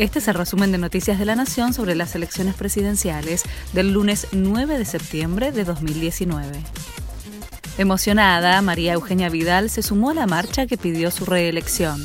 Este es el resumen de Noticias de la Nación sobre las elecciones presidenciales del lunes 9 de septiembre de 2019. Emocionada, María Eugenia Vidal se sumó a la marcha que pidió su reelección.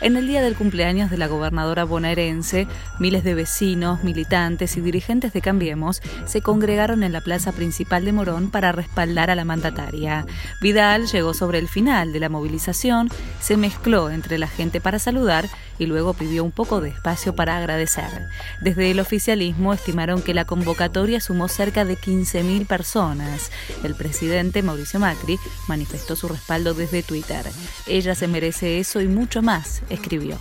En el día del cumpleaños de la gobernadora bonaerense, miles de vecinos, militantes y dirigentes de Cambiemos se congregaron en la plaza principal de Morón para respaldar a la mandataria. Vidal llegó sobre el final de la movilización, se mezcló entre la gente para saludar y luego pidió un poco de espacio para agradecer. Desde el oficialismo estimaron que la convocatoria sumó cerca de 15.000 personas. El presidente Mauricio Macri manifestó su respaldo desde Twitter. Ella se merece eso y mucho más, escribió.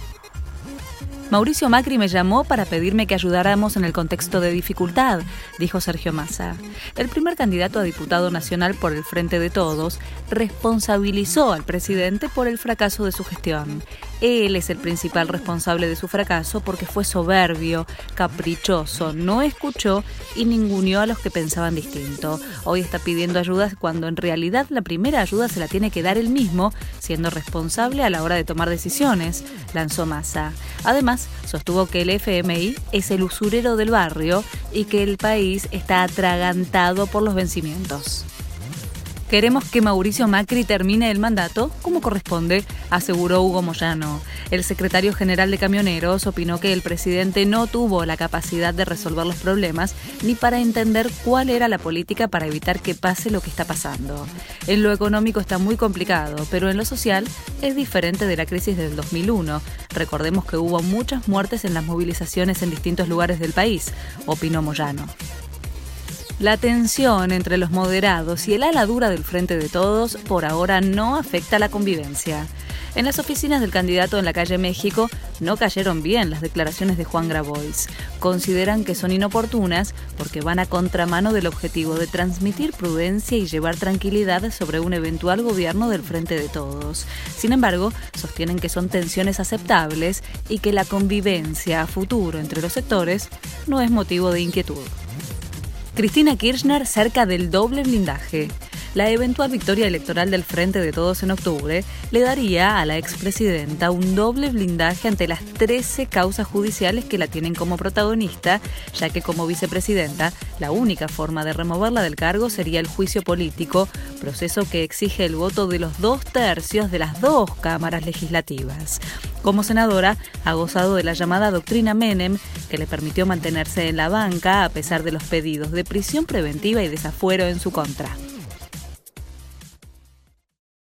Mauricio Macri me llamó para pedirme que ayudáramos en el contexto de dificultad, dijo Sergio Massa. El primer candidato a diputado nacional por el Frente de Todos responsabilizó al presidente por el fracaso de su gestión. Él es el principal responsable de su fracaso porque fue soberbio, caprichoso, no escuchó y ninguneó a los que pensaban distinto. Hoy está pidiendo ayuda cuando en realidad la primera ayuda se la tiene que dar él mismo, siendo responsable a la hora de tomar decisiones, lanzó Massa. Además, sostuvo que el FMI es el usurero del barrio y que el país está atragantado por los vencimientos. Queremos que Mauricio Macri termine el mandato como corresponde, aseguró Hugo Moyano. El secretario general de Camioneros opinó que el presidente no tuvo la capacidad de resolver los problemas ni para entender cuál era la política para evitar que pase lo que está pasando. En lo económico está muy complicado, pero en lo social es diferente de la crisis del 2001. Recordemos que hubo muchas muertes en las movilizaciones en distintos lugares del país, opinó Moyano. La tensión entre los moderados y el ala dura del Frente de Todos por ahora no afecta la convivencia. En las oficinas del candidato en la calle México no cayeron bien las declaraciones de Juan Grabois. Consideran que son inoportunas porque van a contramano del objetivo de transmitir prudencia y llevar tranquilidad sobre un eventual gobierno del Frente de Todos. Sin embargo, sostienen que son tensiones aceptables y que la convivencia a futuro entre los sectores no es motivo de inquietud. Cristina Kirchner cerca del doble blindaje. La eventual victoria electoral del Frente de Todos en octubre le daría a la expresidenta un doble blindaje ante las 13 causas judiciales que la tienen como protagonista, ya que como vicepresidenta la única forma de removerla del cargo sería el juicio político, proceso que exige el voto de los dos tercios de las dos cámaras legislativas. Como senadora, ha gozado de la llamada doctrina Menem, que le permitió mantenerse en la banca a pesar de los pedidos de prisión preventiva y desafuero en su contra.